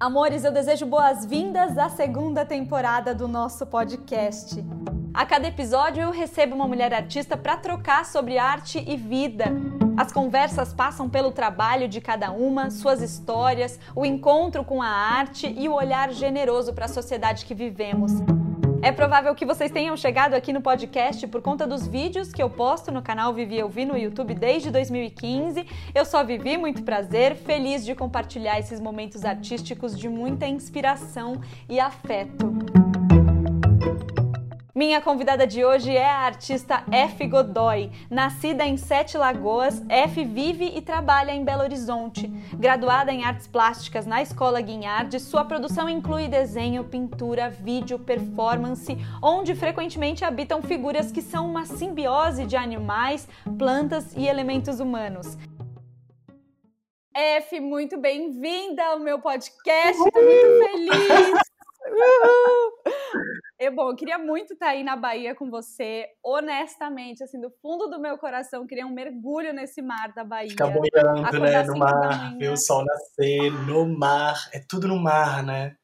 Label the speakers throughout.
Speaker 1: Amores, eu desejo boas-vindas à segunda temporada do nosso podcast. A cada episódio eu recebo uma mulher artista para trocar sobre arte e vida. As conversas passam pelo trabalho de cada uma, suas histórias, o encontro com a arte e o olhar generoso para a sociedade que vivemos. É provável que vocês tenham chegado aqui no podcast por conta dos vídeos que eu posto no canal Vivi Eu Vi no YouTube desde 2015. Eu só vivi muito prazer, feliz de compartilhar esses momentos artísticos de muita inspiração e afeto. Minha convidada de hoje é a artista F. Godoy. Nascida em Sete Lagoas, F vive e trabalha em Belo Horizonte. Graduada em artes plásticas na Escola Guinhardi, sua produção inclui desenho, pintura, vídeo, performance, onde frequentemente habitam figuras que são uma simbiose de animais, plantas e elementos humanos. F, muito bem-vinda ao meu podcast, estou muito feliz. Eu, bom, eu queria muito estar aí na Bahia com você, honestamente, assim, do fundo do meu coração, queria um mergulho nesse mar da Bahia.
Speaker 2: Ficar boiando, né, no mar, ver o sol nascer, no mar, é tudo no mar, né?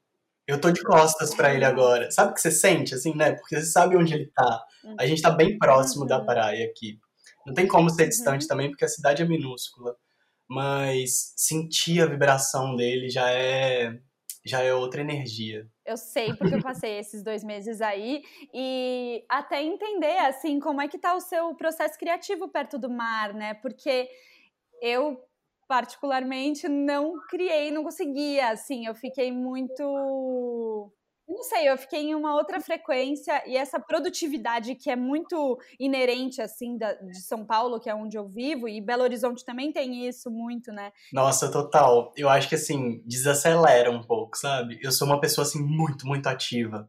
Speaker 2: Eu tô de costas para ele agora. Sabe o que você sente, assim, né? Porque você sabe onde ele tá. A gente tá bem próximo uhum. da praia aqui. Não tem como ser distante uhum. também, porque a cidade é minúscula. Mas sentir a vibração dele já é já é outra energia.
Speaker 1: Eu sei, porque eu passei esses dois meses aí e até entender, assim, como é que tá o seu processo criativo perto do mar, né? Porque eu, particularmente, não criei, não conseguia, assim, eu fiquei muito não sei, eu fiquei em uma outra frequência e essa produtividade que é muito inerente, assim, da, de São Paulo, que é onde eu vivo, e Belo Horizonte também tem isso muito, né?
Speaker 2: Nossa, total. Eu acho que, assim, desacelera um pouco, sabe? Eu sou uma pessoa, assim, muito, muito ativa.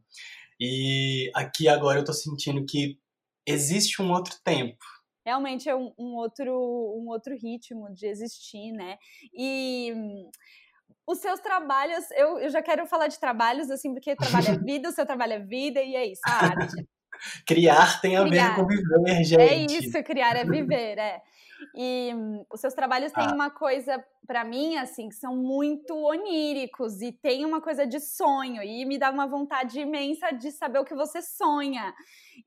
Speaker 2: E aqui agora eu tô sentindo que existe um outro tempo.
Speaker 1: Realmente é um, um outro, um outro ritmo de existir, né? E os seus trabalhos, eu, eu já quero falar de trabalhos, assim, porque trabalho é vida, o seu trabalho é vida, e é isso, a arte.
Speaker 2: criar tem a criar. ver com viver, é gente.
Speaker 1: É isso, criar é viver, é. E um, os seus trabalhos têm ah. uma coisa, para mim, assim, que são muito oníricos e tem uma coisa de sonho, e me dá uma vontade imensa de saber o que você sonha.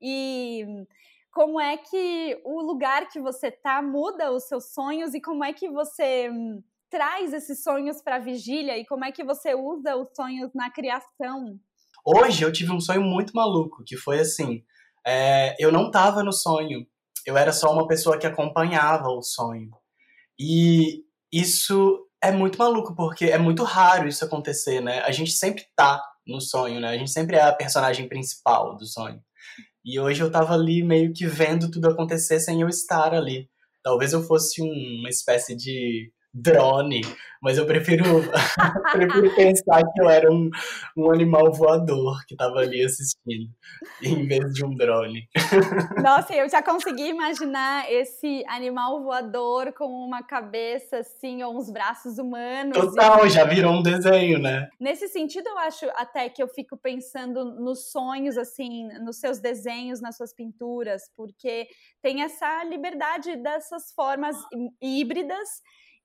Speaker 1: E como é que o lugar que você tá muda os seus sonhos e como é que você hum, traz esses sonhos para a vigília e como é que você usa os sonhos na criação?
Speaker 2: Hoje eu tive um sonho muito maluco, que foi assim, é, eu não estava no sonho, eu era só uma pessoa que acompanhava o sonho. E isso é muito maluco, porque é muito raro isso acontecer, né? A gente sempre tá no sonho, né? A gente sempre é a personagem principal do sonho. E hoje eu tava ali meio que vendo tudo acontecer sem eu estar ali. Talvez eu fosse um, uma espécie de drone, mas eu prefiro, prefiro pensar que eu era um, um animal voador que estava ali assistindo, em vez de um drone.
Speaker 1: Nossa, eu já consegui imaginar esse animal voador com uma cabeça assim, ou uns braços humanos.
Speaker 2: Total, e... já virou um desenho, né?
Speaker 1: Nesse sentido, eu acho até que eu fico pensando nos sonhos, assim, nos seus desenhos, nas suas pinturas, porque tem essa liberdade dessas formas híbridas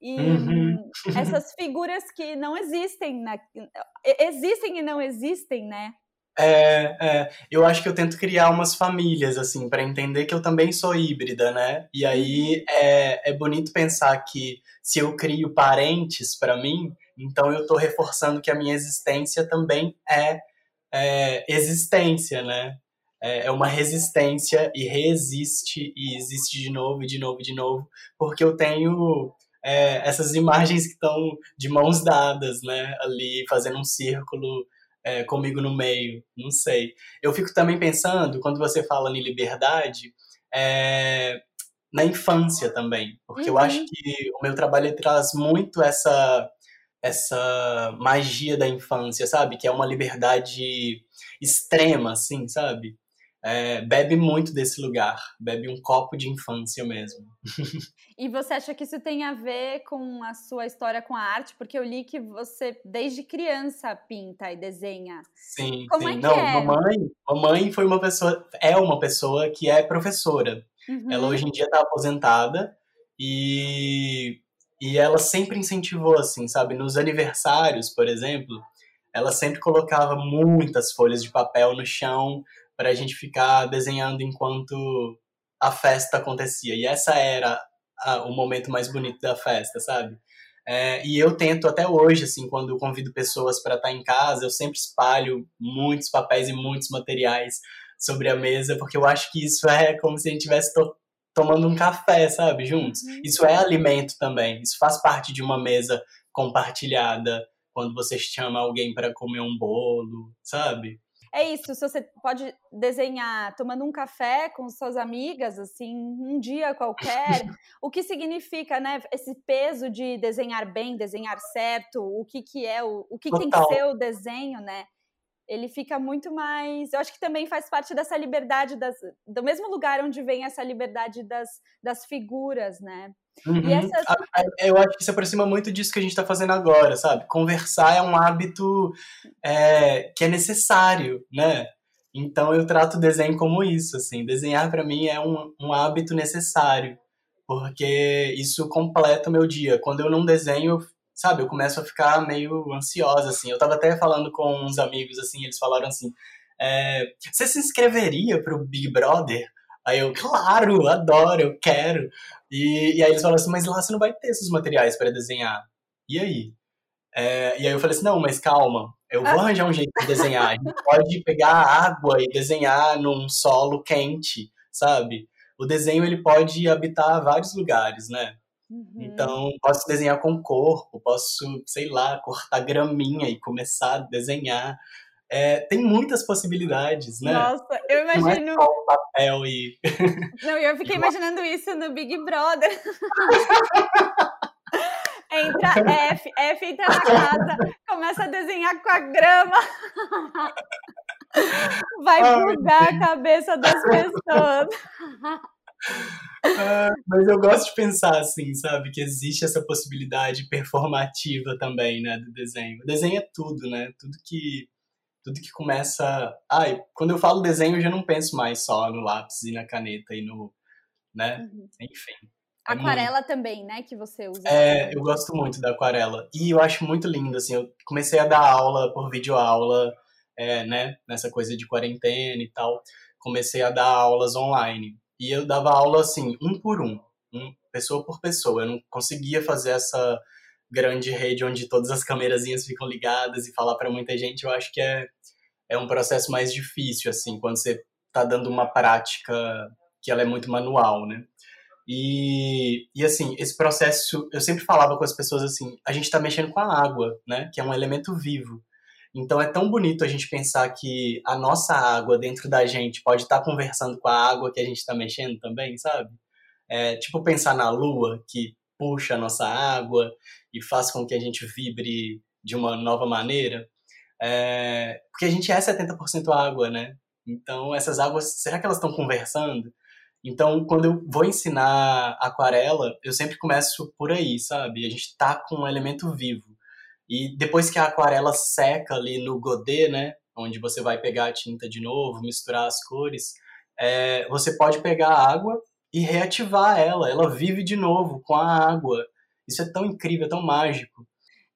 Speaker 1: e uhum. essas figuras que não existem, na, existem e não existem, né?
Speaker 2: É, é, eu acho que eu tento criar umas famílias, assim, para entender que eu também sou híbrida, né? E aí uhum. é, é bonito pensar que se eu crio parentes para mim, então eu tô reforçando que a minha existência também é, é existência, né? É, é uma resistência e resiste e existe de novo e de novo e de novo, porque eu tenho é, essas imagens que estão de mãos dadas, né? Ali fazendo um círculo é, comigo no meio, não sei. Eu fico também pensando, quando você fala em liberdade, é, na infância também, porque uhum. eu acho que o meu trabalho traz muito essa essa magia da infância, sabe? Que é uma liberdade extrema, assim, sabe? É, bebe muito desse lugar, bebe um copo de infância mesmo.
Speaker 1: e você acha que isso tem a ver com a sua história com a arte? Porque eu li que você, desde criança, pinta e desenha.
Speaker 2: Sim, Como sim. É Não, é? mamãe, mamãe foi uma pessoa, é uma pessoa que é professora. Uhum. Ela hoje em dia está aposentada e, E ela sempre incentivou, assim, sabe? Nos aniversários, por exemplo, ela sempre colocava muitas folhas de papel no chão para a gente ficar desenhando enquanto a festa acontecia. E essa era a, o momento mais bonito da festa, sabe? É, e eu tento até hoje, assim, quando eu convido pessoas para estar tá em casa, eu sempre espalho muitos papéis e muitos materiais sobre a mesa, porque eu acho que isso é como se a gente estivesse to tomando um café, sabe, juntos. Uhum. Isso é alimento também, isso faz parte de uma mesa compartilhada, quando você chama alguém para comer um bolo, sabe?
Speaker 1: É isso, se você pode desenhar tomando um café com suas amigas, assim, um dia qualquer, o que significa, né, esse peso de desenhar bem, desenhar certo, o que que é, o, o que, que tem que ser o desenho, né? Ele fica muito mais. Eu acho que também faz parte dessa liberdade, das, do mesmo lugar onde vem essa liberdade das, das figuras, né?
Speaker 2: Uhum. Essas... Eu acho que se aproxima muito disso que a gente está fazendo agora, sabe? Conversar é um hábito é, que é necessário, né? Então eu trato o desenho como isso, assim. Desenhar para mim é um, um hábito necessário, porque isso completa o meu dia. Quando eu não desenho, sabe, eu começo a ficar meio ansiosa, assim. Eu tava até falando com uns amigos, assim, eles falaram assim, é, você se inscreveria pro Big Brother? Aí eu, claro, adoro, eu quero. E, e aí eles falaram assim, mas lá você não vai ter esses materiais para desenhar. E aí? É, e aí eu falei assim, não, mas calma, eu vou arranjar um jeito de desenhar. A gente pode pegar água e desenhar num solo quente, sabe? O desenho ele pode habitar vários lugares, né? Uhum. Então, posso desenhar com o corpo, posso, sei lá, cortar graminha e começar a desenhar. É, tem muitas possibilidades, né?
Speaker 1: Nossa, eu imagino. Não é
Speaker 2: só papel e.
Speaker 1: Não, eu fiquei imaginando isso no Big Brother. entra F, F entra na casa, começa a desenhar com a grama. Vai bugar a cabeça das pessoas.
Speaker 2: Ah, mas eu gosto de pensar assim, sabe? Que existe essa possibilidade performativa também, né? Do desenho. O desenho é tudo, né? Tudo que tudo que começa. Ai, quando eu falo desenho, eu já não penso mais só no lápis e na caneta e no. né? Uhum. Enfim.
Speaker 1: É aquarela muito... também, né? Que você usa.
Speaker 2: É, eu gosto muito da aquarela. E eu acho muito lindo, assim. Eu comecei a dar aula por videoaula, é, né? Nessa coisa de quarentena e tal. Comecei a dar aulas online. E eu dava aula assim, um por um, um pessoa por pessoa. Eu não conseguia fazer essa grande rede onde todas as câmerazinhas ficam ligadas e falar para muita gente. Eu acho que é, é um processo mais difícil, assim, quando você está dando uma prática que ela é muito manual, né? E, e assim, esse processo, eu sempre falava com as pessoas assim, a gente está mexendo com a água, né? Que é um elemento vivo. Então é tão bonito a gente pensar que a nossa água dentro da gente pode estar tá conversando com a água que a gente está mexendo também, sabe? É, tipo pensar na lua que puxa a nossa água e faz com que a gente vibre de uma nova maneira. É, porque a gente é 70% água, né? Então essas águas, será que elas estão conversando? Então, quando eu vou ensinar aquarela, eu sempre começo por aí, sabe? A gente tá com um elemento vivo. E depois que a aquarela seca ali no godê, né, onde você vai pegar a tinta de novo, misturar as cores, é, você pode pegar a água e reativar ela. Ela vive de novo com a água. Isso é tão incrível, é tão mágico.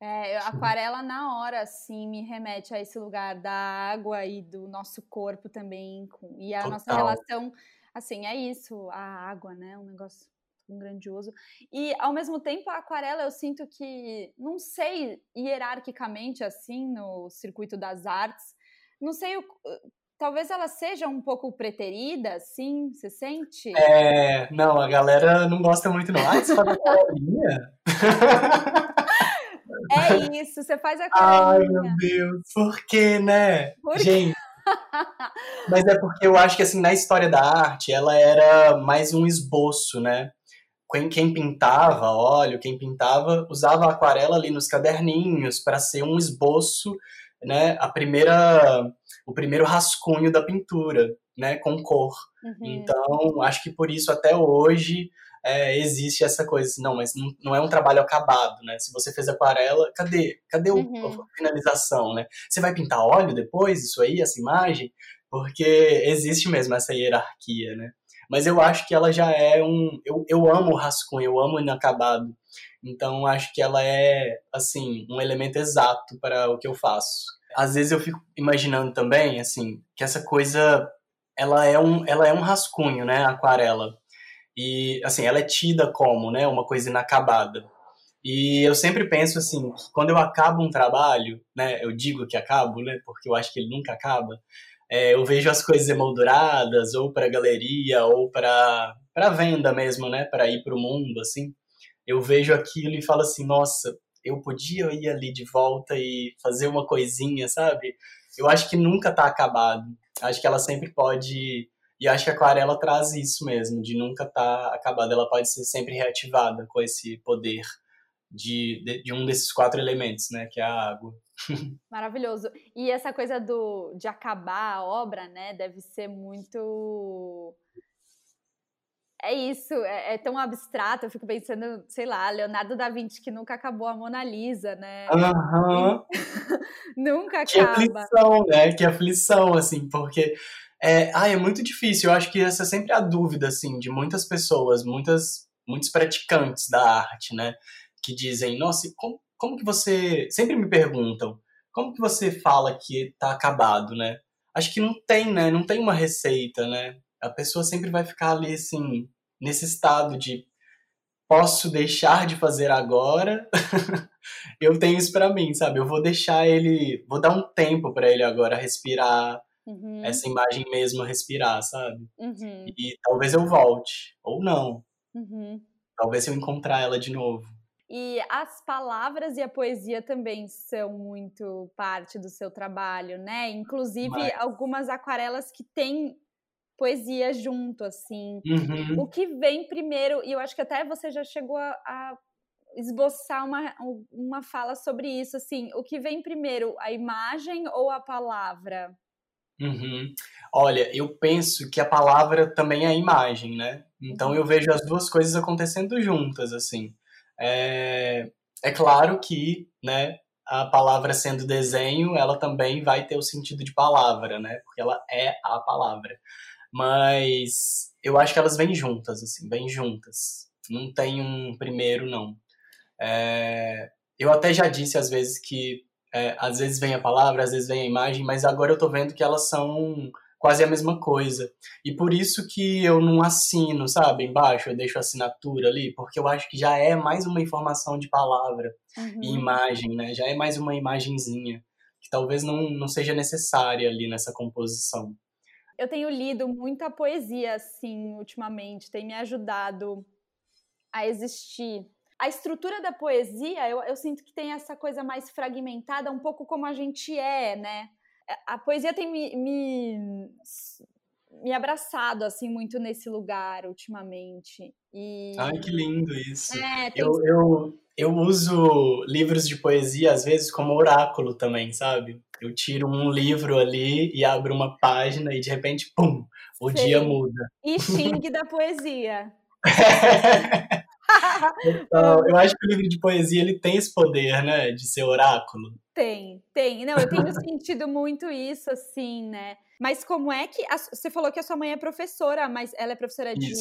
Speaker 1: É, aquarela na hora, assim, me remete a esse lugar da água e do nosso corpo também. E a Total. nossa relação, assim, é isso, a água, né? Um negócio um grandioso. E, ao mesmo tempo, a aquarela eu sinto que, não sei hierarquicamente assim, no circuito das artes, não sei, talvez ela seja um pouco preterida, assim, você sente?
Speaker 2: É, não, a galera não gosta muito não. Ah, você faz aquarelinha?
Speaker 1: É isso, você faz aquarelinha.
Speaker 2: Ai, meu Deus, por quê, né? Por Gente, mas é porque eu acho que, assim, na história da arte, ela era mais um esboço, né? Quem, quem pintava óleo, quem pintava, usava aquarela ali nos caderninhos para ser um esboço, né, a primeira, o primeiro rascunho da pintura, né, com cor. Uhum. Então, acho que por isso até hoje é, existe essa coisa assim, não, mas não, não, é um trabalho acabado, né? Se você fez aquarela, cadê? Cadê uhum. a finalização, né? Você vai pintar óleo depois, isso aí, essa imagem? Porque existe mesmo essa hierarquia, né? Mas eu acho que ela já é um. Eu, eu amo o rascunho, eu amo o inacabado. Então acho que ela é, assim, um elemento exato para o que eu faço. Às vezes eu fico imaginando também, assim, que essa coisa. Ela é um, ela é um rascunho, né? Aquarela. E, assim, ela é tida como, né? Uma coisa inacabada. E eu sempre penso assim, quando eu acabo um trabalho, né, eu digo que acabo, né, porque eu acho que ele nunca acaba, é, eu vejo as coisas emolduradas, ou para galeria, ou para venda mesmo, né, para ir para o mundo, assim. Eu vejo aquilo e falo assim, nossa, eu podia ir ali de volta e fazer uma coisinha, sabe? Eu acho que nunca tá acabado. Acho que ela sempre pode e acho que a aquarela traz isso mesmo, de nunca estar tá acabada. Ela pode ser sempre reativada com esse poder de, de, de, um desses quatro elementos, né, que é a água.
Speaker 1: Maravilhoso. E essa coisa do, de acabar a obra, né, deve ser muito. É isso, é, é, tão abstrato. Eu fico pensando, sei lá, Leonardo da Vinci que nunca acabou a Mona Lisa, né?
Speaker 2: Uhum.
Speaker 1: nunca
Speaker 2: que
Speaker 1: acaba.
Speaker 2: Que aflição, né? Que aflição, assim, porque é, ah, é muito difícil. Eu acho que essa é sempre a dúvida, assim, de muitas pessoas, muitas, muitos praticantes da arte, né? que dizem, nossa, como, como que você. Sempre me perguntam, como que você fala que tá acabado, né? Acho que não tem, né? Não tem uma receita, né? A pessoa sempre vai ficar ali, assim, nesse estado de posso deixar de fazer agora. eu tenho isso para mim, sabe? Eu vou deixar ele, vou dar um tempo para ele agora respirar, uhum. essa imagem mesmo respirar, sabe? Uhum. E talvez eu volte, ou não. Uhum. Talvez eu encontrar ela de novo.
Speaker 1: E as palavras e a poesia também são muito parte do seu trabalho, né? Inclusive Mas... algumas aquarelas que têm poesia junto, assim. Uhum. O que vem primeiro, e eu acho que até você já chegou a, a esboçar uma, uma fala sobre isso, assim, o que vem primeiro, a imagem ou a palavra?
Speaker 2: Uhum. Olha, eu penso que a palavra também é a imagem, né? Então uhum. eu vejo as duas coisas acontecendo juntas, assim. É, é claro que, né, a palavra sendo desenho, ela também vai ter o sentido de palavra, né? Porque ela é a palavra. Mas eu acho que elas vêm juntas, assim, vêm juntas. Não tem um primeiro, não. É, eu até já disse às vezes que é, às vezes vem a palavra, às vezes vem a imagem, mas agora eu tô vendo que elas são quase a mesma coisa. E por isso que eu não assino, sabe, embaixo, eu deixo a assinatura ali, porque eu acho que já é mais uma informação de palavra uhum. e imagem, né? Já é mais uma imagenzinha, que talvez não, não seja necessária ali nessa composição.
Speaker 1: Eu tenho lido muita poesia, assim, ultimamente, tem me ajudado a existir. A estrutura da poesia, eu, eu sinto que tem essa coisa mais fragmentada, um pouco como a gente é, né? A poesia tem me, me, me, abraçado assim muito nesse lugar ultimamente. E...
Speaker 2: Ai, que lindo isso. É, tem... eu, eu, eu uso livros de poesia às vezes como oráculo também, sabe? Eu tiro um livro ali e abro uma página e de repente, pum, o Sim. dia muda.
Speaker 1: E Xing da poesia.
Speaker 2: então, eu acho que o livro de poesia ele tem esse poder, né, de ser oráculo.
Speaker 1: Tem, tem. Não, eu tenho sentido muito isso, assim, né? Mas como é que. A, você falou que a sua mãe é professora, mas ela é professora de.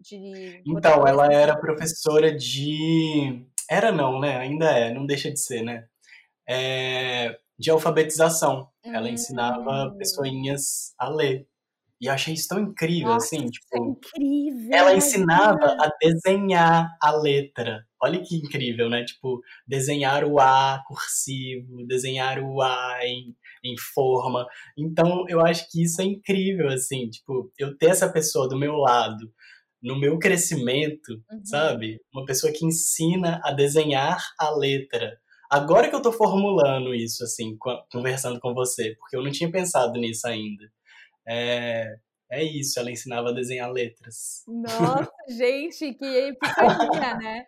Speaker 1: de
Speaker 2: então, ela era professora de. Era não, né? Ainda é, não deixa de ser, né? É, de alfabetização. Ela ensinava hum. pessoinhas a ler. E eu achei isso tão incrível,
Speaker 1: Nossa,
Speaker 2: assim, tipo.
Speaker 1: É incrível.
Speaker 2: Ela ensinava a desenhar a letra. Olha que incrível, né? Tipo, desenhar o A cursivo, desenhar o A em, em forma. Então, eu acho que isso é incrível, assim, tipo, eu ter essa pessoa do meu lado, no meu crescimento, uhum. sabe? Uma pessoa que ensina a desenhar a letra. Agora que eu tô formulando isso, assim, conversando com você, porque eu não tinha pensado nisso ainda. É, é isso, ela ensinava a desenhar letras.
Speaker 1: Nossa, gente, que epifania, né?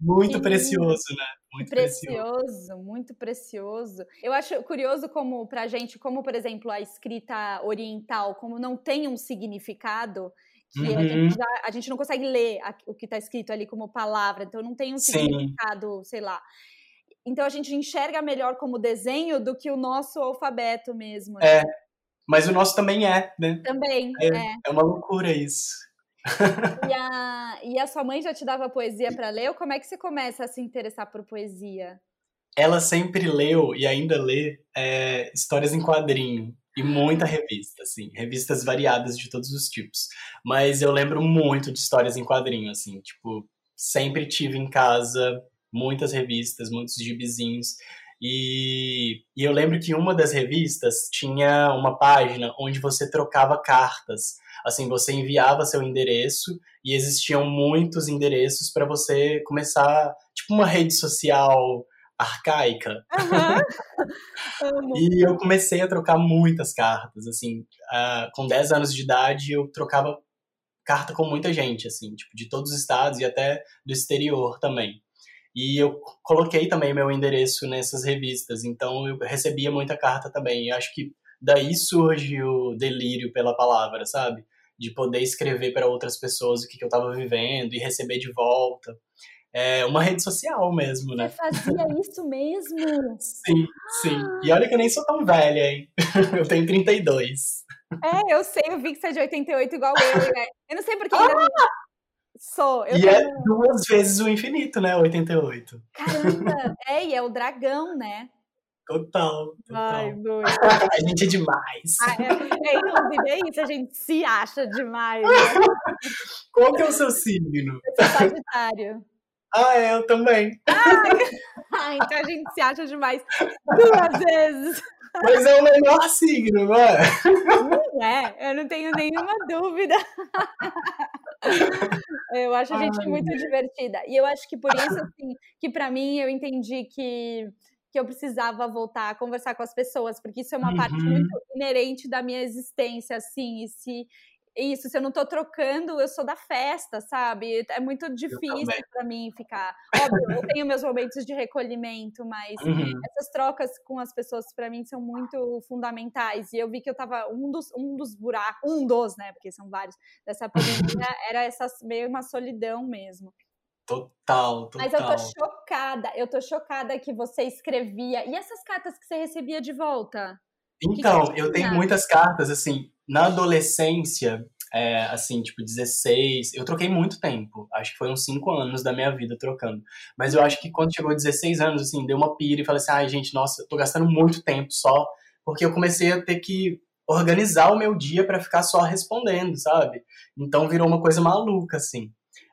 Speaker 2: Muito que precioso, né? Muito
Speaker 1: precioso, precioso, muito precioso. Eu acho curioso como pra gente, como por exemplo a escrita oriental, como não tem um significado, que uhum. a, gente uhum. já, a, gente não consegue ler a, o que está escrito ali como palavra, então não tem um Sim. significado, sei lá. Então a gente enxerga melhor como desenho do que o nosso alfabeto mesmo.
Speaker 2: Né? É, Mas o nosso também é, né?
Speaker 1: Também,
Speaker 2: é.
Speaker 1: É,
Speaker 2: é uma loucura isso.
Speaker 1: e, a, e a sua mãe já te dava poesia para ler? Ou como é que você começa a se interessar por poesia?
Speaker 2: Ela sempre leu e ainda lê é, histórias em quadrinho. E muita revista, assim, revistas variadas de todos os tipos. Mas eu lembro muito de histórias em quadrinho, assim, tipo, sempre tive em casa muitas revistas, muitos gibizinhos. E, e eu lembro que uma das revistas tinha uma página onde você trocava cartas. Assim, você enviava seu endereço e existiam muitos endereços para você começar, tipo uma rede social arcaica.
Speaker 1: Uhum.
Speaker 2: e eu comecei a trocar muitas cartas, assim, uh, com 10 anos de idade eu trocava carta com muita gente, assim, tipo, de todos os estados e até do exterior também. E eu coloquei também meu endereço nessas revistas, então eu recebia muita carta também. E acho que daí surge o delírio pela palavra, sabe? De poder escrever para outras pessoas o que, que eu estava vivendo e receber de volta é uma rede social mesmo, né?
Speaker 1: Você fazia isso mesmo?
Speaker 2: sim, sim. E olha que eu nem sou tão velha, hein? eu tenho 32.
Speaker 1: É, eu sei, eu vi que você é de 88 igual eu, né? Eu não sei porque ainda ah! Sou. Eu
Speaker 2: e é tenho... é duas vezes o infinito, né? 88.
Speaker 1: Caramba! É, e é o dragão, né?
Speaker 2: Total, total.
Speaker 1: Ai, doido.
Speaker 2: a gente é demais.
Speaker 1: Ah, é, é, inclusive é isso, a gente se acha demais. Né?
Speaker 2: Qual que é o seu signo?
Speaker 1: Eu sou Sagitário.
Speaker 2: Ah, é, eu também.
Speaker 1: Ah, então a gente se acha demais duas vezes.
Speaker 2: Mas é o melhor signo, não é?
Speaker 1: Não é, eu não tenho nenhuma dúvida. Eu acho a gente Ai, muito divertida. E eu acho que por isso, assim, que para mim eu entendi que que eu precisava voltar a conversar com as pessoas, porque isso é uma uhum. parte muito inerente da minha existência, assim, e se isso, se eu não tô trocando, eu sou da festa, sabe? É muito difícil para mim ficar. Óbvio, eu tenho meus momentos de recolhimento, mas uhum. essas trocas com as pessoas para mim são muito fundamentais. E eu vi que eu tava um dos um dos buracos, um dos, né, porque são vários dessa pandemia, era essa meio uma solidão mesmo.
Speaker 2: Total, total.
Speaker 1: Mas eu tô chocada, eu tô chocada que você escrevia. E essas cartas que você recebia de volta?
Speaker 2: Então, que eu tenho muitas cartas, assim, na adolescência, é, assim, tipo, 16, eu troquei muito tempo. Acho que foi uns 5 anos da minha vida trocando. Mas eu acho que quando chegou 16 anos, assim, deu uma pira e falei assim, ai, gente, nossa, eu tô gastando muito tempo só, porque eu comecei a ter que organizar o meu dia para ficar só respondendo, sabe? Então virou uma coisa maluca, assim.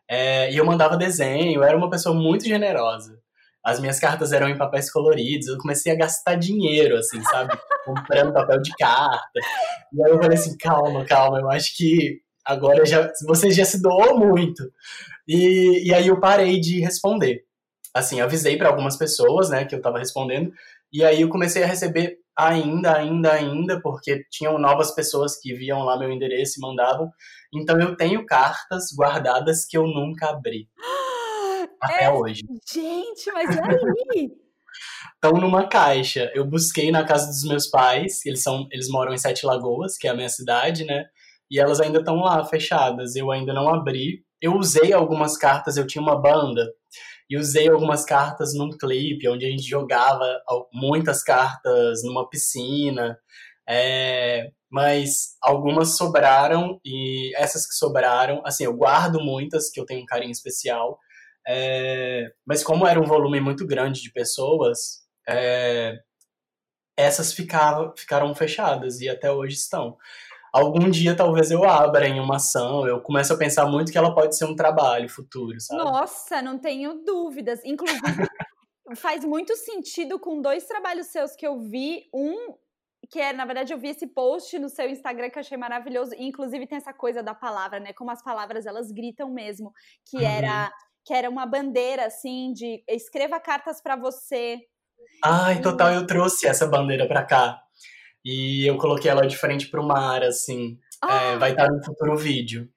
Speaker 2: É, e eu mandava desenho, eu era uma pessoa muito generosa as minhas cartas eram em papéis coloridos, eu comecei a gastar dinheiro, assim, sabe? Comprando papel de carta. E aí eu falei assim, calma, calma, eu acho que agora já, você já se doou muito. E, e aí eu parei de responder. Assim, avisei para algumas pessoas, né, que eu tava respondendo, e aí eu comecei a receber ainda, ainda, ainda, porque tinham novas pessoas que viam lá meu endereço e mandavam. Então eu tenho cartas guardadas que eu nunca abri. até é, hoje.
Speaker 1: Gente, mas e aí?
Speaker 2: Estão numa caixa. Eu busquei na casa dos meus pais, eles são, eles moram em Sete Lagoas, que é a minha cidade, né? E elas ainda estão lá fechadas. Eu ainda não abri. Eu usei algumas cartas, eu tinha uma banda e usei algumas cartas num clipe onde a gente jogava muitas cartas numa piscina. É, mas algumas sobraram e essas que sobraram, assim, eu guardo muitas que eu tenho um carinho especial é, mas como era um volume muito grande de pessoas, é, essas ficavam, ficaram fechadas e até hoje estão. Algum dia talvez eu abra em uma ação, eu começo a pensar muito que ela pode ser um trabalho futuro, sabe?
Speaker 1: Nossa, não tenho dúvidas. Inclusive, faz muito sentido com dois trabalhos seus que eu vi. Um que é, na verdade, eu vi esse post no seu Instagram que eu achei maravilhoso. E, inclusive, tem essa coisa da palavra, né? Como as palavras elas gritam mesmo. Que uhum. era que era uma bandeira assim de escreva cartas para você.
Speaker 2: Ai, total, eu trouxe essa bandeira para cá. E eu coloquei ela de frente pro mar, assim. É, ah. É, vai estar no futuro vídeo.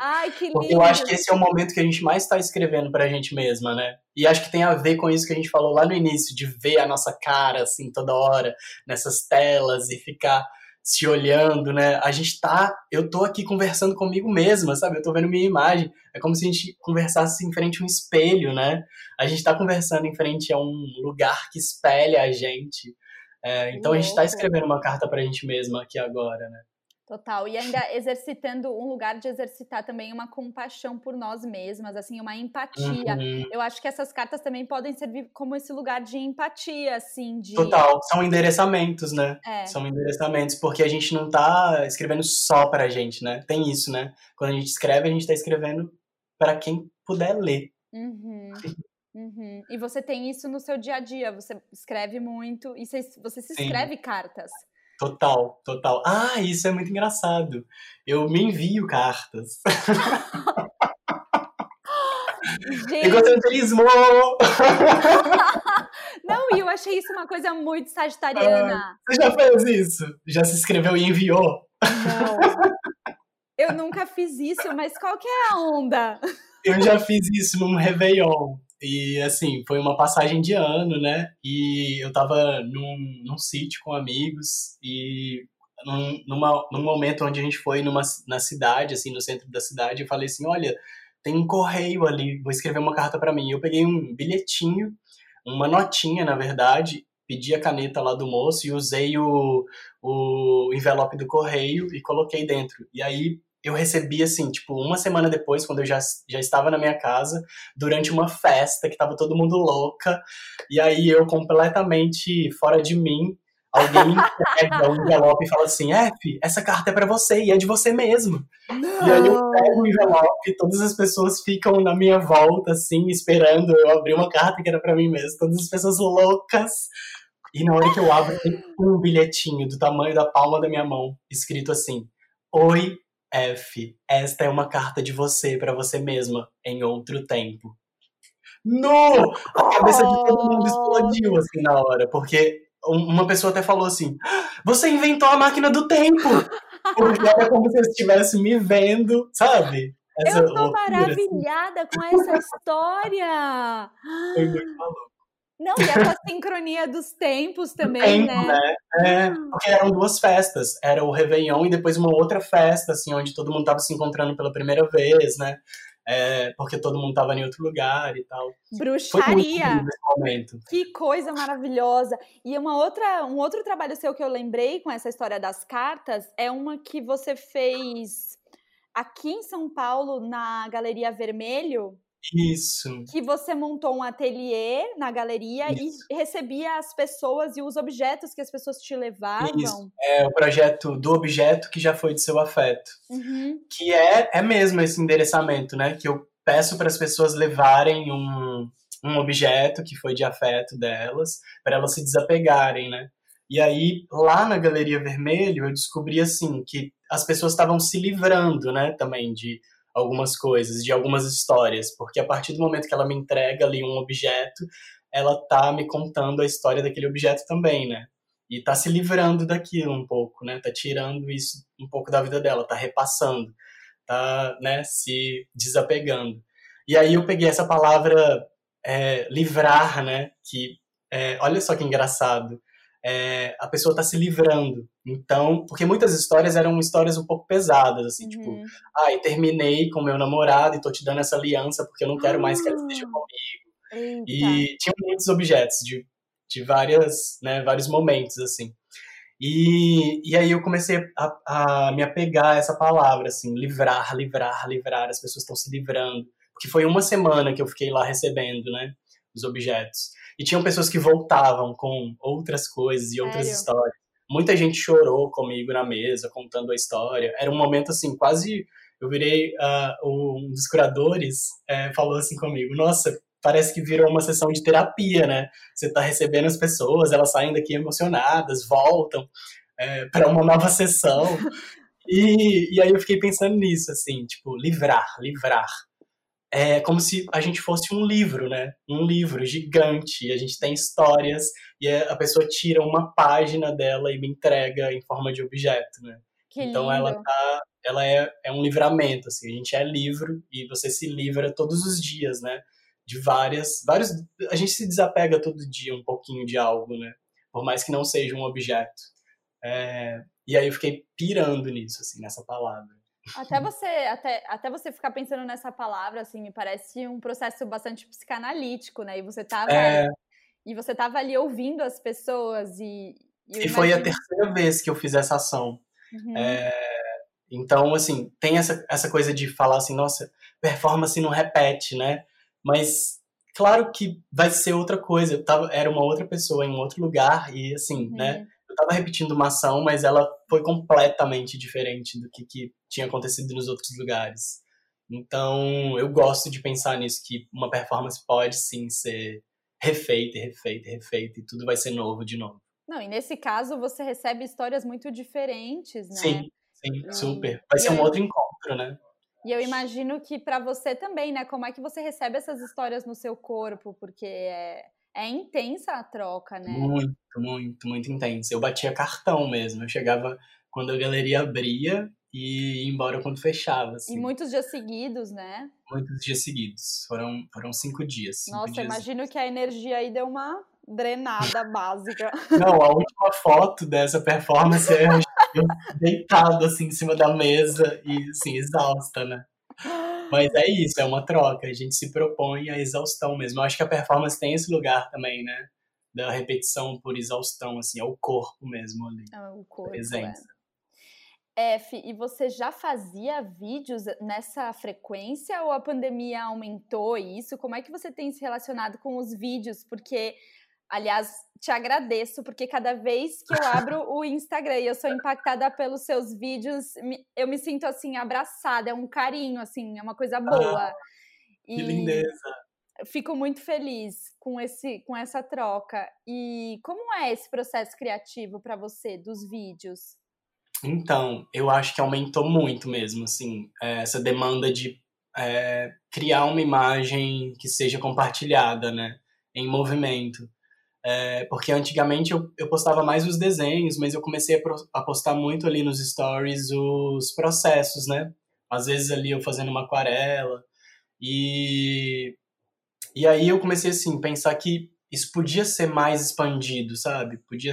Speaker 1: Ai, que lindo.
Speaker 2: Porque eu acho que esse é o momento que a gente mais está escrevendo pra gente mesma, né? E acho que tem a ver com isso que a gente falou lá no início, de ver a nossa cara, assim, toda hora, nessas telas e ficar se olhando, né? A gente tá, eu tô aqui conversando comigo mesma, sabe? Eu tô vendo minha imagem. É como se a gente conversasse em frente a um espelho, né? A gente tá conversando em frente a um lugar que espelha a gente. É, então a gente está escrevendo uma carta para a gente mesma aqui agora, né?
Speaker 1: Total. E ainda exercitando um lugar de exercitar também uma compaixão por nós mesmas, assim, uma empatia. Uhum. Eu acho que essas cartas também podem servir como esse lugar de empatia, assim, de.
Speaker 2: Total. São endereçamentos, né? É. São endereçamentos, porque a gente não tá escrevendo só pra gente, né? Tem isso, né? Quando a gente escreve, a gente tá escrevendo para quem puder ler.
Speaker 1: Uhum. Uhum. E você tem isso no seu dia a dia, você escreve muito e você, você se Sim. escreve cartas.
Speaker 2: Total, total. Ah, isso é muito engraçado. Eu me envio cartas. Gente. Egocentrismo!
Speaker 1: Não, e eu achei isso uma coisa muito sagitariana. Ah,
Speaker 2: você já fez isso? Já se inscreveu e enviou?
Speaker 1: Não. Eu nunca fiz isso, mas qual que é a onda?
Speaker 2: Eu já fiz isso num Réveillon. E assim, foi uma passagem de ano, né? E eu tava num, num sítio com amigos e num, numa, num momento onde a gente foi numa, na cidade, assim, no centro da cidade, eu falei assim: olha, tem um correio ali, vou escrever uma carta para mim. Eu peguei um bilhetinho, uma notinha, na verdade, pedi a caneta lá do moço e usei o, o envelope do correio e coloquei dentro. E aí eu recebi, assim, tipo, uma semana depois, quando eu já, já estava na minha casa, durante uma festa que tava todo mundo louca, e aí eu completamente fora de mim, alguém me entrega um envelope e fala assim, F, essa carta é para você e é de você mesmo. Não. E aí eu pego o envelope todas as pessoas ficam na minha volta, assim, esperando eu abrir uma carta que era para mim mesmo. Todas as pessoas loucas. E na hora que eu abro, tem um bilhetinho do tamanho da palma da minha mão, escrito assim, Oi, F. Esta é uma carta de você para você mesma em outro tempo. No! A cabeça de todo mundo explodiu assim na hora, porque uma pessoa até falou assim: Você inventou a máquina do tempo! Porque era como se eu estivesse me vendo, sabe?
Speaker 1: Essa eu tô loucura, assim. maravilhada assim. com essa história!
Speaker 2: Foi muito maluco.
Speaker 1: Não, e a sincronia dos tempos também, Tempo, né? né?
Speaker 2: É, porque eram duas festas. Era o Réveillon e depois uma outra festa, assim, onde todo mundo tava se encontrando pela primeira vez, né? É, porque todo mundo tava em outro lugar e tal.
Speaker 1: Bruxaria! Que coisa maravilhosa! E uma outra, um outro trabalho seu que eu lembrei com essa história das cartas é uma que você fez aqui em São Paulo, na Galeria Vermelho,
Speaker 2: isso.
Speaker 1: Que você montou um ateliê na galeria Isso. e recebia as pessoas e os objetos que as pessoas te levavam. Isso.
Speaker 2: É o projeto do objeto que já foi de seu afeto. Uhum. Que é, é mesmo esse endereçamento, né? Que eu peço para as pessoas levarem um, um objeto que foi de afeto delas, para elas se desapegarem, né? E aí, lá na Galeria Vermelho, eu descobri, assim, que as pessoas estavam se livrando, né, também de algumas coisas, de algumas histórias, porque a partir do momento que ela me entrega ali um objeto, ela tá me contando a história daquele objeto também, né? E tá se livrando daquilo um pouco, né? Tá tirando isso um pouco da vida dela, tá repassando, tá, né, se desapegando. E aí eu peguei essa palavra é, livrar, né, que é, olha só que engraçado, é, a pessoa está se livrando. Então, porque muitas histórias eram histórias um pouco pesadas, assim, tipo, uhum. tipo, ah, terminei com meu namorado e tô te dando essa aliança porque eu não quero mais que ela esteja ah. comigo. Eita. E tinha muitos objetos de, de várias, né, vários momentos, assim. E, e aí eu comecei a, a me apegar a essa palavra, assim, livrar, livrar, livrar, as pessoas estão se livrando. Porque foi uma semana que eu fiquei lá recebendo, né, os objetos. E tinham pessoas que voltavam com outras coisas e outras Sério? histórias. Muita gente chorou comigo na mesa, contando a história. Era um momento assim, quase. Eu virei. Uh, um dos curadores é, falou assim comigo: Nossa, parece que virou uma sessão de terapia, né? Você está recebendo as pessoas, elas saem daqui emocionadas, voltam é, para uma nova sessão. E, e aí eu fiquei pensando nisso, assim, tipo, livrar, livrar é como se a gente fosse um livro, né? Um livro gigante, a gente tem histórias e a pessoa tira uma página dela e me entrega em forma de objeto, né?
Speaker 1: Que
Speaker 2: então
Speaker 1: lindo.
Speaker 2: ela tá, ela é, é um livramento, assim, a gente é livro e você se livra todos os dias, né? De várias, vários, a gente se desapega todo dia um pouquinho de algo, né? Por mais que não seja um objeto. É, e aí eu fiquei pirando nisso, assim, nessa palavra.
Speaker 1: Até você, até, até você ficar pensando nessa palavra, assim, me parece um processo bastante psicanalítico, né? E você tava, é... e você tava ali ouvindo as pessoas e,
Speaker 2: E, e foi a terceira vez que eu fiz essa ação. Uhum. É, então, assim, tem essa, essa coisa de falar assim, nossa, performance não repete, né? Mas claro que vai ser outra coisa. Eu tava, era uma outra pessoa em um outro lugar e assim, uhum. né? Eu tava repetindo uma ação, mas ela foi completamente diferente do que, que tinha acontecido nos outros lugares. Então, eu gosto de pensar nisso, que uma performance pode sim ser refeita, refeita, refeita, e tudo vai ser novo de novo.
Speaker 1: Não, e nesse caso você recebe histórias muito diferentes, né?
Speaker 2: Sim, sim, super. Vai ser um outro encontro, né?
Speaker 1: E eu imagino que para você também, né? Como é que você recebe essas histórias no seu corpo? Porque é, é intensa a troca, né?
Speaker 2: Muito, muito, muito intensa. Eu batia cartão mesmo. Eu chegava quando a galeria abria e ia embora quando fechava. Assim.
Speaker 1: E muitos dias seguidos, né?
Speaker 2: Muitos dias seguidos. Foram, foram cinco dias. Cinco
Speaker 1: Nossa,
Speaker 2: dias.
Speaker 1: imagino que a energia aí deu uma drenada básica.
Speaker 2: Não, a última foto dessa performance é eu deitado assim em cima da mesa e assim, exausta, né? Mas é isso, é uma troca, a gente se propõe a exaustão mesmo. Eu acho que a performance tem esse lugar também, né? Da repetição por exaustão, assim, é o corpo mesmo ali.
Speaker 1: É o corpo, presença. É. F, e você já fazia vídeos nessa frequência ou a pandemia aumentou isso? Como é que você tem se relacionado com os vídeos? Porque Aliás, te agradeço, porque cada vez que eu abro o Instagram e eu sou impactada pelos seus vídeos, eu me sinto assim, abraçada, é um carinho, assim, é uma coisa boa. Ah,
Speaker 2: que e lindeza!
Speaker 1: Fico muito feliz com, esse, com essa troca. E como é esse processo criativo para você dos vídeos?
Speaker 2: Então, eu acho que aumentou muito mesmo, assim, é, essa demanda de é, criar uma imagem que seja compartilhada, né, em movimento. É, porque antigamente eu, eu postava mais os desenhos, mas eu comecei a, pro, a, postar muito ali nos stories os processos, né? Às vezes ali eu fazendo uma aquarela. E, e aí eu comecei assim, pensar que isso podia ser mais expandido, sabe? Podia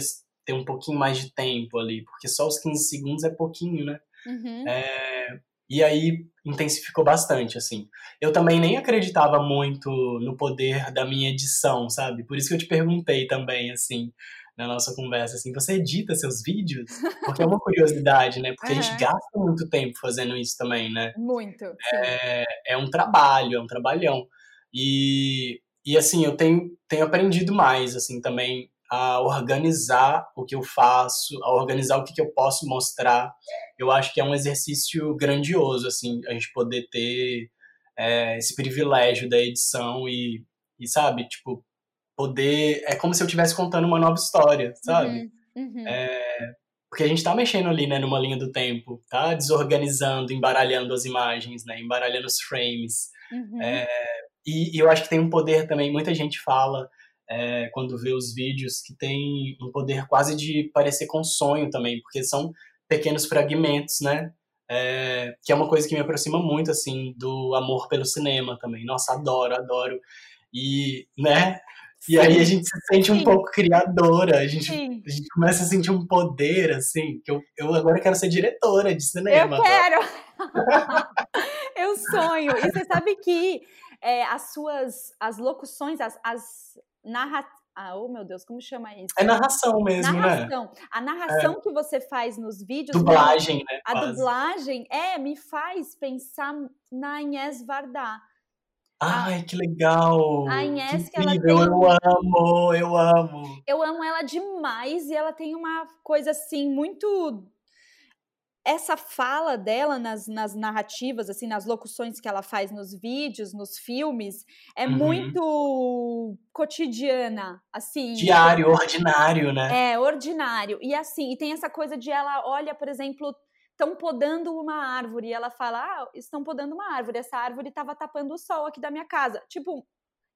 Speaker 2: ter um pouquinho mais de tempo ali, porque só os 15 segundos é pouquinho, né? Uhum. É, e aí intensificou bastante, assim. Eu também nem acreditava muito no poder da minha edição, sabe? Por isso que eu te perguntei também, assim, na nossa conversa, assim, você edita seus vídeos? Porque é uma curiosidade, né? Porque uhum. a gente gasta muito tempo fazendo isso também, né?
Speaker 1: Muito.
Speaker 2: É, é um trabalho, é um trabalhão. E, e assim, eu tenho, tenho aprendido mais, assim, também a organizar o que eu faço, a organizar o que, que eu posso mostrar. Eu acho que é um exercício grandioso, assim, a gente poder ter é, esse privilégio da edição e, e, sabe, tipo, poder. É como se eu estivesse contando uma nova história, sabe? Uhum, uhum. É, porque a gente tá mexendo ali, né, numa linha do tempo, tá desorganizando, embaralhando as imagens, né, embaralhando os frames. Uhum. É, e, e eu acho que tem um poder também, muita gente fala é, quando vê os vídeos, que tem um poder quase de parecer com sonho também, porque são pequenos fragmentos, né? É, que é uma coisa que me aproxima muito, assim, do amor pelo cinema também. Nossa, adoro, adoro. E, né? E Sim. aí a gente se sente um Sim. pouco criadora, a gente, a gente começa a sentir um poder, assim, que eu, eu agora quero ser diretora de cinema.
Speaker 1: Eu quero! eu sonho! E você sabe que é, as suas as locuções, as, as narra... Ah, oh meu Deus, como chama isso?
Speaker 2: É narração mesmo,
Speaker 1: né? narração. né? A narração é. que você faz nos vídeos.
Speaker 2: Dublagem, né?
Speaker 1: A quase. dublagem, é, me faz pensar na Inês Vardá.
Speaker 2: Ai, que legal!
Speaker 1: A Inês,
Speaker 2: que, que ela tem... Eu amo, eu amo.
Speaker 1: Eu amo ela demais e ela tem uma coisa assim muito essa fala dela nas, nas narrativas, assim, nas locuções que ela faz nos vídeos, nos filmes, é uhum. muito cotidiana, assim.
Speaker 2: Diário, ordinário, né?
Speaker 1: É, ordinário. E assim, e tem essa coisa de ela olha, por exemplo, estão podando uma árvore e ela fala: "Ah, estão podando uma árvore. Essa árvore estava tapando o sol aqui da minha casa". Tipo,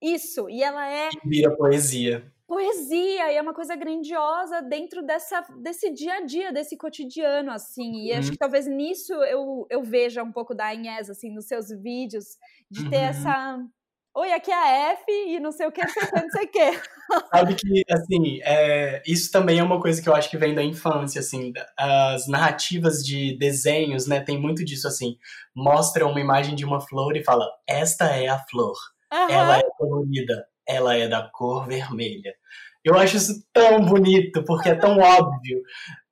Speaker 1: isso. E ela é
Speaker 2: vira poesia
Speaker 1: poesia e é uma coisa grandiosa dentro dessa, desse dia a dia, desse cotidiano, assim. E uhum. acho que talvez nisso eu, eu veja um pouco da Inés, assim, nos seus vídeos, de ter uhum. essa. Oi, aqui é a F e não sei o que, não sei o que, não sei o que.
Speaker 2: Sabe que, assim, é, isso também é uma coisa que eu acho que vem da infância, assim, as narrativas de desenhos, né, tem muito disso, assim, mostra uma imagem de uma flor e fala, esta é a flor, uhum. ela é colorida, ela é da cor vermelha. Eu acho isso tão bonito, porque é tão óbvio.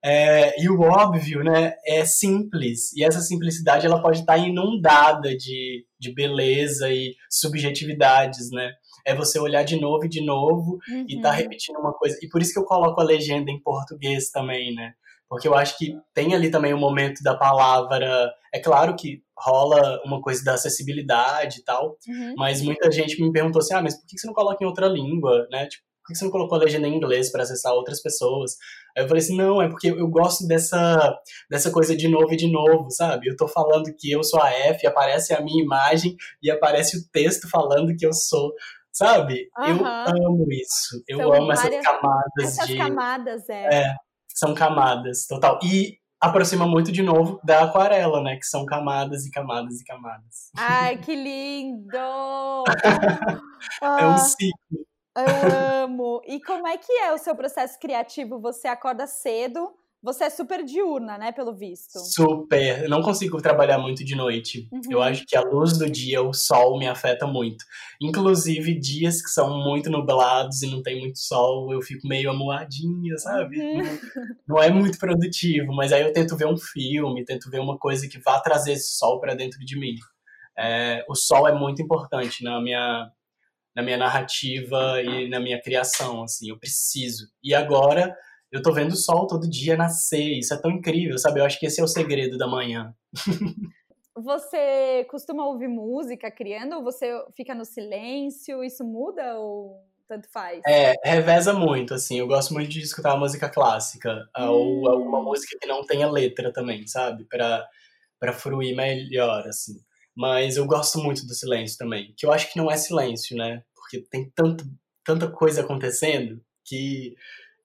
Speaker 2: É, e o óbvio, né, é simples. E essa simplicidade, ela pode estar inundada de, de beleza e subjetividades, né? É você olhar de novo e de novo uhum. e tá repetindo uma coisa. E por isso que eu coloco a legenda em português também, né? Porque eu acho que tem ali também o um momento da palavra. É claro que rola uma coisa da acessibilidade e tal, uhum. mas muita gente me perguntou assim: ah, mas por que você não coloca em outra língua, né? Tipo, por que você não colocou a legenda em inglês para acessar outras pessoas? Aí eu falei assim: não, é porque eu gosto dessa, dessa coisa de novo e de novo, sabe? Eu tô falando que eu sou a F, aparece a minha imagem e aparece o texto falando que eu sou sabe? Uhum. Eu amo isso. Eu São amo várias, essas camadas
Speaker 1: essas
Speaker 2: de.
Speaker 1: camadas, é.
Speaker 2: É, são camadas, total. E aproxima muito de novo da aquarela, né? Que são camadas e camadas e camadas.
Speaker 1: Ai, que lindo!
Speaker 2: é um ciclo.
Speaker 1: Eu amo. E como é que é o seu processo criativo? Você acorda cedo? Você é super diurna, né, pelo visto?
Speaker 2: Super. Eu não consigo trabalhar muito de noite. Uhum. Eu acho que a luz do dia, o sol, me afeta muito. Inclusive, dias que são muito nublados e não tem muito sol, eu fico meio amuadinha, sabe? Uhum. Não, não, é muito produtivo, mas aí eu tento ver um filme, tento ver uma coisa que vá trazer esse sol para dentro de mim. É, o sol é muito importante na minha, na minha narrativa e na minha criação, assim, eu preciso. E agora eu tô vendo o sol todo dia nascer, isso é tão incrível, sabe? Eu acho que esse é o segredo da manhã.
Speaker 1: Você costuma ouvir música criando ou você fica no silêncio? Isso muda ou tanto faz?
Speaker 2: É, reveza muito, assim. Eu gosto muito de escutar música clássica hum. ou alguma música que não tenha letra também, sabe? Pra, pra fruir melhor, assim. Mas eu gosto muito do silêncio também, que eu acho que não é silêncio, né? Porque tem tanto, tanta coisa acontecendo que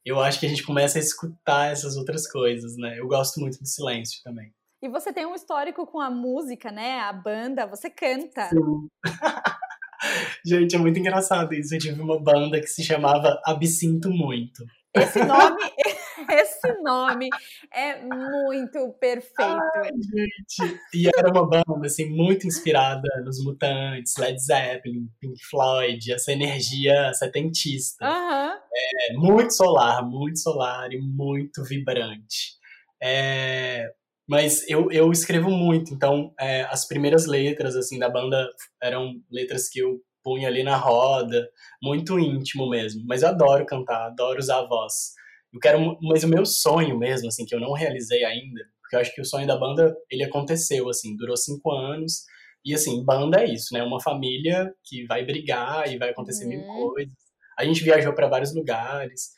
Speaker 2: eu acho que a gente começa a escutar essas outras coisas, né? Eu gosto muito do silêncio também.
Speaker 1: E você tem um histórico com a música, né? A banda, você canta.
Speaker 2: Sim. gente, é muito engraçado isso. Eu tive uma banda que se chamava Absinto Muito.
Speaker 1: Esse nome, esse nome é muito perfeito. Ai,
Speaker 2: gente. E era uma banda assim muito inspirada nos Mutantes, Led Zeppelin, Pink Floyd, essa energia setentista.
Speaker 1: Uhum.
Speaker 2: É, muito solar, muito solar e muito vibrante. É, mas eu, eu escrevo muito, então é, as primeiras letras assim da banda eram letras que eu punha ali na roda, muito íntimo mesmo. Mas eu adoro cantar, adoro usar a voz. Eu quero, mas o meu sonho mesmo, assim, que eu não realizei ainda, porque eu acho que o sonho da banda, ele aconteceu, assim, durou cinco anos. E, assim, banda é isso, né? Uma família que vai brigar e vai acontecer uhum. mil coisas. A gente viajou para vários lugares,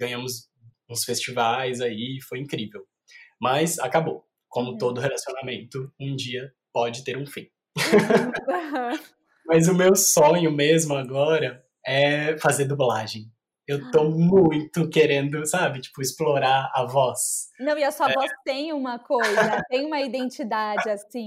Speaker 2: ganhamos uns festivais aí, foi incrível. Mas acabou. Como uhum. todo relacionamento, um dia pode ter um fim. Mas o meu sonho mesmo agora é fazer dublagem. Eu tô muito querendo, sabe, tipo, explorar a voz.
Speaker 1: Não, e a sua é. voz tem uma coisa, tem uma identidade, assim.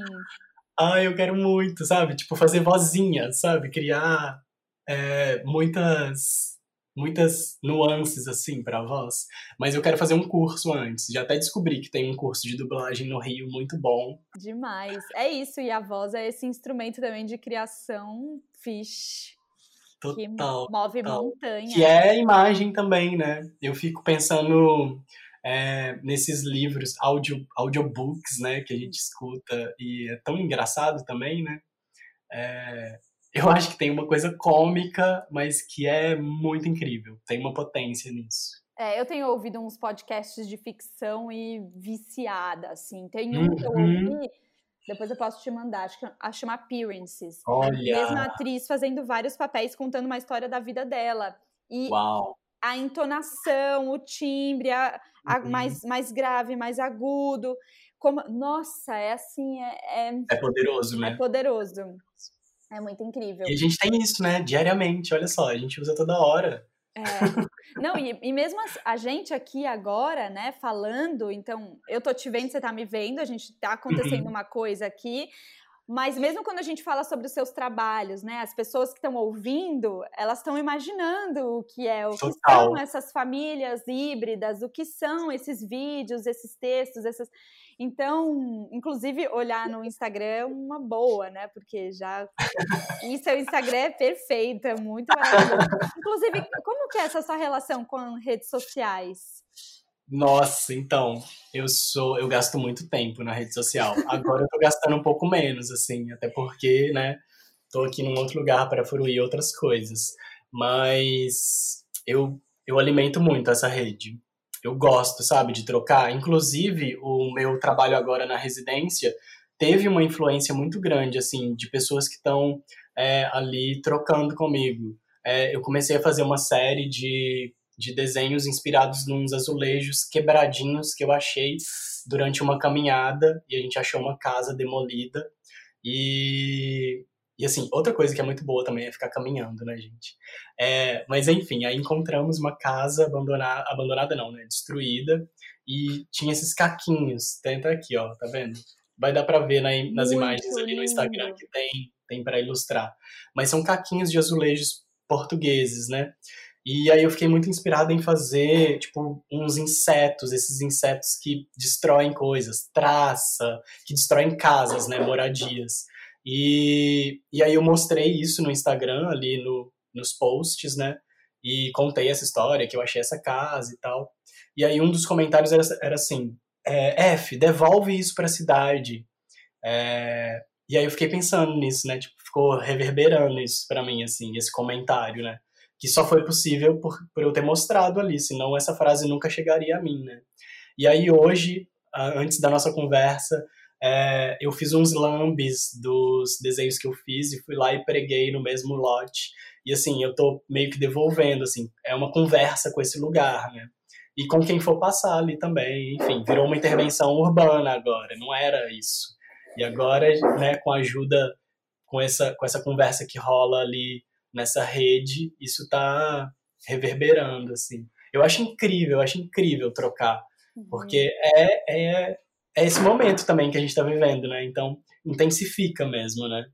Speaker 2: Ah, eu quero muito, sabe? Tipo, fazer vozinha, sabe? Criar é, muitas muitas nuances assim para a voz, mas eu quero fazer um curso antes. Já até descobri que tem um curso de dublagem no Rio muito bom.
Speaker 1: Demais. É isso, e a voz é esse instrumento também de criação fish.
Speaker 2: Total.
Speaker 1: Que move
Speaker 2: total.
Speaker 1: montanha.
Speaker 2: Que é imagem também, né? Eu fico pensando é, nesses livros, audio, audiobooks, né, que a gente escuta, e é tão engraçado também, né? É, eu acho que tem uma coisa cômica, mas que é muito incrível. Tem uma potência nisso.
Speaker 1: É, eu tenho ouvido uns podcasts de ficção e viciada, assim. Tem um uhum. que eu uhum. ouvi, depois eu posso te mandar, acho que chama Appearances.
Speaker 2: Olha!
Speaker 1: A mesma atriz fazendo vários papéis, contando uma história da vida dela. E
Speaker 2: Uau!
Speaker 1: a entonação, o timbre, a, a uhum. mais, mais grave, mais agudo. Como, nossa, é assim, é,
Speaker 2: é, é poderoso, né?
Speaker 1: É poderoso. É muito incrível.
Speaker 2: E a gente tem isso, né? Diariamente, olha só, a gente usa toda hora.
Speaker 1: É. Não, e, e mesmo a, a, gente aqui agora, né, falando, então, eu tô te vendo, você tá me vendo, a gente tá acontecendo uhum. uma coisa aqui, Mas mesmo quando a gente fala sobre os seus trabalhos, né, as pessoas que estão ouvindo, elas estão imaginando o que é, o Total. que são essas famílias híbridas, o que são esses vídeos, esses textos, essas. Então, inclusive, olhar no Instagram é uma boa, né? Porque já. E seu Instagram é perfeito, é muito maravilhoso. Inclusive, como que é essa sua relação com redes sociais?
Speaker 2: Nossa, então, eu sou, eu gasto muito tempo na rede social. Agora eu tô gastando um pouco menos, assim, até porque, né, tô aqui num outro lugar para fruir outras coisas. Mas eu, eu alimento muito essa rede. Eu gosto, sabe, de trocar. Inclusive, o meu trabalho agora na residência teve uma influência muito grande, assim, de pessoas que estão é, ali trocando comigo. É, eu comecei a fazer uma série de de desenhos inspirados nos azulejos quebradinhos que eu achei durante uma caminhada e a gente achou uma casa demolida e e assim outra coisa que é muito boa também é ficar caminhando né gente? É, mas enfim aí encontramos uma casa abandonada abandonada não né destruída e tinha esses caquinhos. Tenta aqui ó tá vendo? Vai dar para ver na, nas muito imagens ali no Instagram que tem tem para ilustrar. Mas são caquinhos de azulejos portugueses né? E aí eu fiquei muito inspirado em fazer, tipo, uns insetos, esses insetos que destroem coisas, traça, que destroem casas, né, moradias. E, e aí eu mostrei isso no Instagram, ali no, nos posts, né, e contei essa história, que eu achei essa casa e tal. E aí um dos comentários era, era assim, é, F, devolve isso para a cidade. É, e aí eu fiquei pensando nisso, né, tipo, ficou reverberando isso para mim, assim, esse comentário, né que só foi possível por, por eu ter mostrado ali, senão essa frase nunca chegaria a mim, né? E aí hoje, antes da nossa conversa, é, eu fiz uns lambes dos desenhos que eu fiz e fui lá e preguei no mesmo lote. E assim, eu tô meio que devolvendo, assim, é uma conversa com esse lugar, né? E com quem for passar ali também, enfim, virou uma intervenção urbana agora, não era isso. E agora, né, com a ajuda, com essa, com essa conversa que rola ali nessa rede, isso está reverberando, assim. Eu acho incrível, eu acho incrível trocar, uhum. porque é, é, é esse momento também que a gente está vivendo, né? Então, intensifica mesmo, né?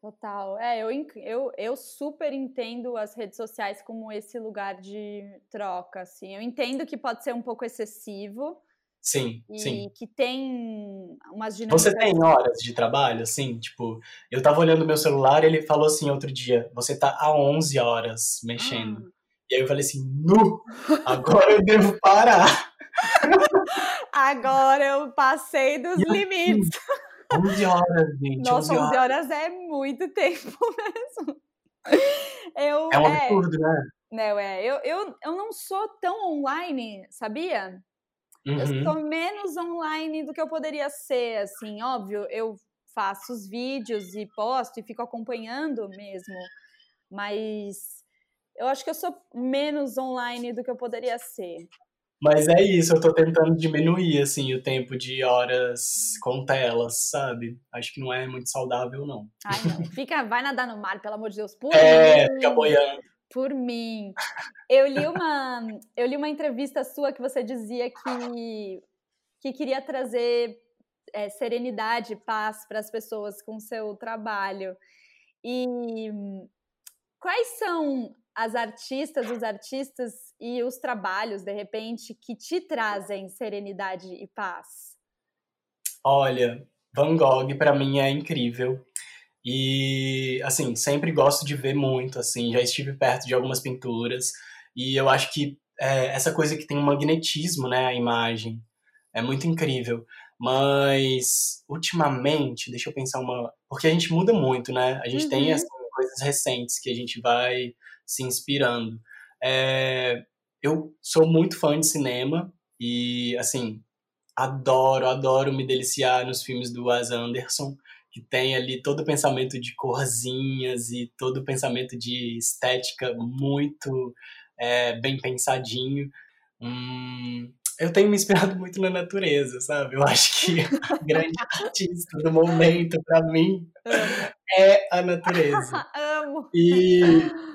Speaker 1: Total. É, eu, eu, eu super entendo as redes sociais como esse lugar de troca, assim. Eu entendo que pode ser um pouco excessivo,
Speaker 2: Sim,
Speaker 1: e
Speaker 2: sim.
Speaker 1: que tem umas dinâmicas.
Speaker 2: Você tem horas de trabalho, assim? Tipo, eu tava olhando meu celular e ele falou assim outro dia: você tá há 11 horas mexendo. Ah. E aí eu falei assim: nu! Agora eu devo parar.
Speaker 1: Agora eu passei dos limites.
Speaker 2: 11 horas, gente.
Speaker 1: Nossa, 11 horas. 11 horas é muito tempo mesmo.
Speaker 2: Eu, é um é, absurdo, né?
Speaker 1: Não, é. Eu, eu, eu não sou tão online, sabia? Uhum. Eu sou menos online do que eu poderia ser, assim, óbvio, eu faço os vídeos e posto e fico acompanhando mesmo, mas eu acho que eu sou menos online do que eu poderia ser.
Speaker 2: Mas é isso, eu tô tentando diminuir, assim, o tempo de horas com telas, sabe? Acho que não é muito saudável, não.
Speaker 1: Ai, não. Fica, vai nadar no mar, pelo amor de Deus.
Speaker 2: Por é, fica boiando
Speaker 1: por mim. Eu li uma, eu li uma entrevista sua que você dizia que, que queria trazer é, serenidade, paz para as pessoas com o seu trabalho. E quais são as artistas, os artistas e os trabalhos, de repente, que te trazem serenidade e paz?
Speaker 2: Olha, Van Gogh para mim é incrível. E, assim, sempre gosto de ver muito, assim, já estive perto de algumas pinturas, e eu acho que é, essa coisa que tem um magnetismo, né, a imagem, é muito incrível. Mas, ultimamente, deixa eu pensar uma... Porque a gente muda muito, né? A gente uhum. tem, assim, coisas recentes que a gente vai se inspirando. É, eu sou muito fã de cinema e, assim, adoro, adoro me deliciar nos filmes do Wes Anderson que tem ali todo o pensamento de corzinhas e todo o pensamento de estética muito é, bem pensadinho. Hum, eu tenho me inspirado muito na natureza, sabe? Eu acho que a grande artista do momento, para mim, é a natureza.
Speaker 1: Amo!
Speaker 2: E,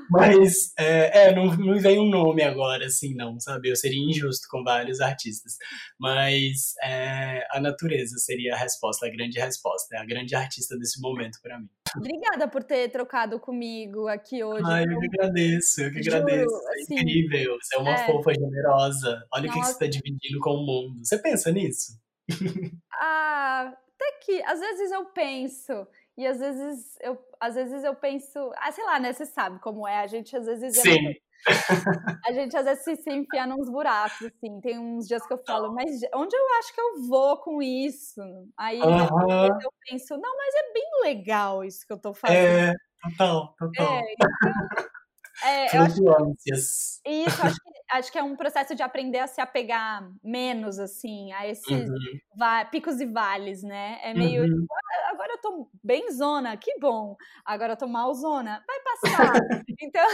Speaker 2: Mas, é, é, não, não vem um nome agora, assim, não, sabe? Eu seria injusto com vários artistas. Mas é, a natureza seria a resposta, a grande resposta. É a grande artista desse momento para mim.
Speaker 1: Obrigada por ter trocado comigo aqui hoje.
Speaker 2: Ai, eu que agradeço, eu que Juro, agradeço. É assim, incrível, você é uma é. fofa generosa. Olha o que você está dividindo com o mundo. Você pensa nisso?
Speaker 1: Ah, até que às vezes eu penso. E às vezes eu, às vezes eu penso, ah, sei lá, né? Você sabe como é. A gente às vezes. É
Speaker 2: Sim.
Speaker 1: a gente às vezes se, se enfia nos buracos, assim. Tem uns dias que eu falo, mas onde eu acho que eu vou com isso? Aí uhum. eu penso, não, mas é bem legal isso que eu tô fazendo.
Speaker 2: É, total, total. É, então,
Speaker 1: é, eu acho que, isso, acho que, acho que é um processo de aprender a se apegar menos, assim, a esses uhum. picos e vales, né? É meio, uhum. Eu tô bem zona, que bom. Agora eu tô mal zona, vai passar. então,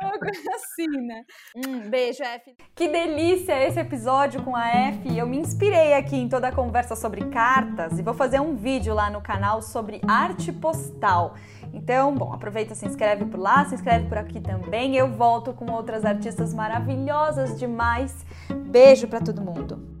Speaker 1: é uma coisa assim, né? Hum, beijo, F. Que delícia esse episódio com a F. Eu me inspirei aqui em toda a conversa sobre cartas e vou fazer um vídeo lá no canal sobre arte postal. Então, bom, aproveita, se inscreve por lá, se inscreve por aqui também. Eu volto com outras artistas maravilhosas demais. Beijo para todo mundo.